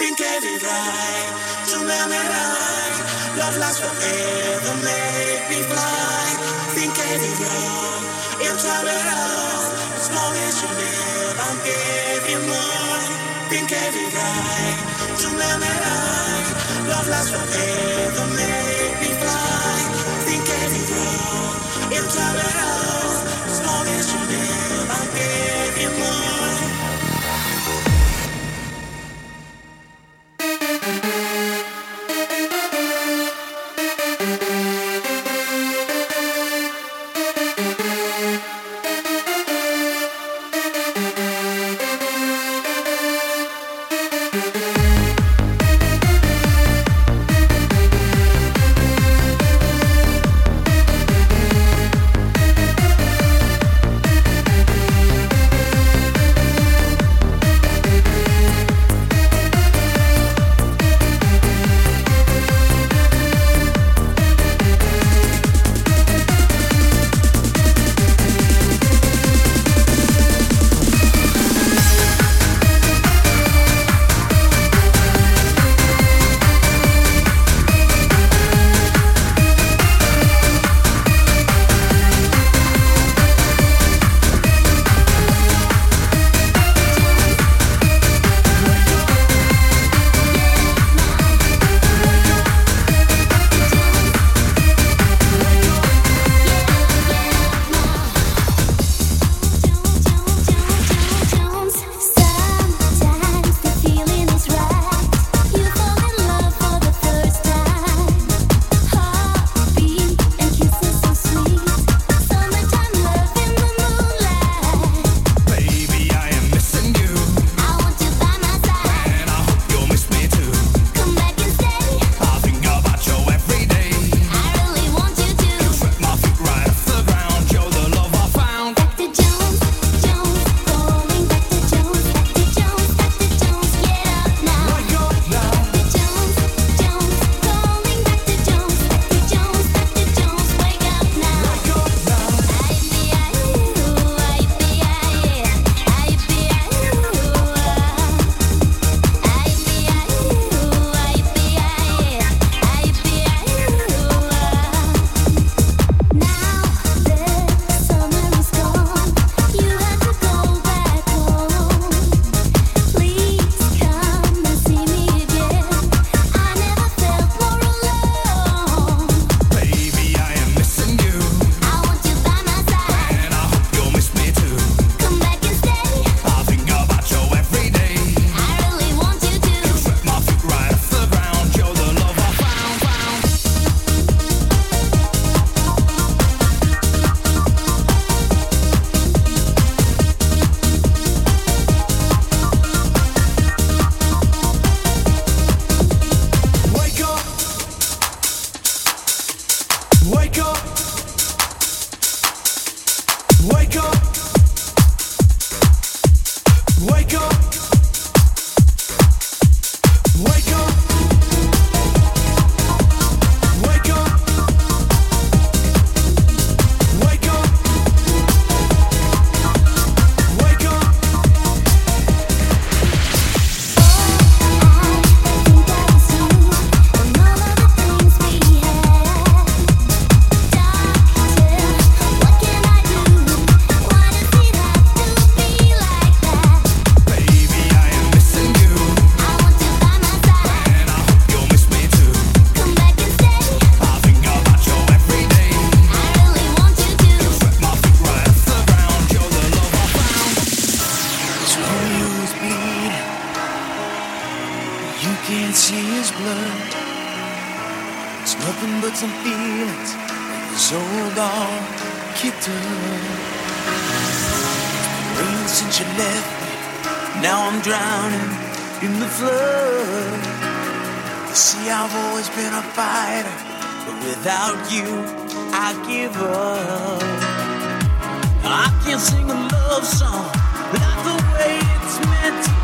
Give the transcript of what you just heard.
Pink every right to memorize. Love lasts forever, make me fly. Pink every wrong, it's all around. As long as you live, I'm giving more. Pink every right to memorize. Love lasts forever, make Drowning in the flood. You see, I've always been a fighter, but without you, I give up. I can't sing a love song like the way it's meant to.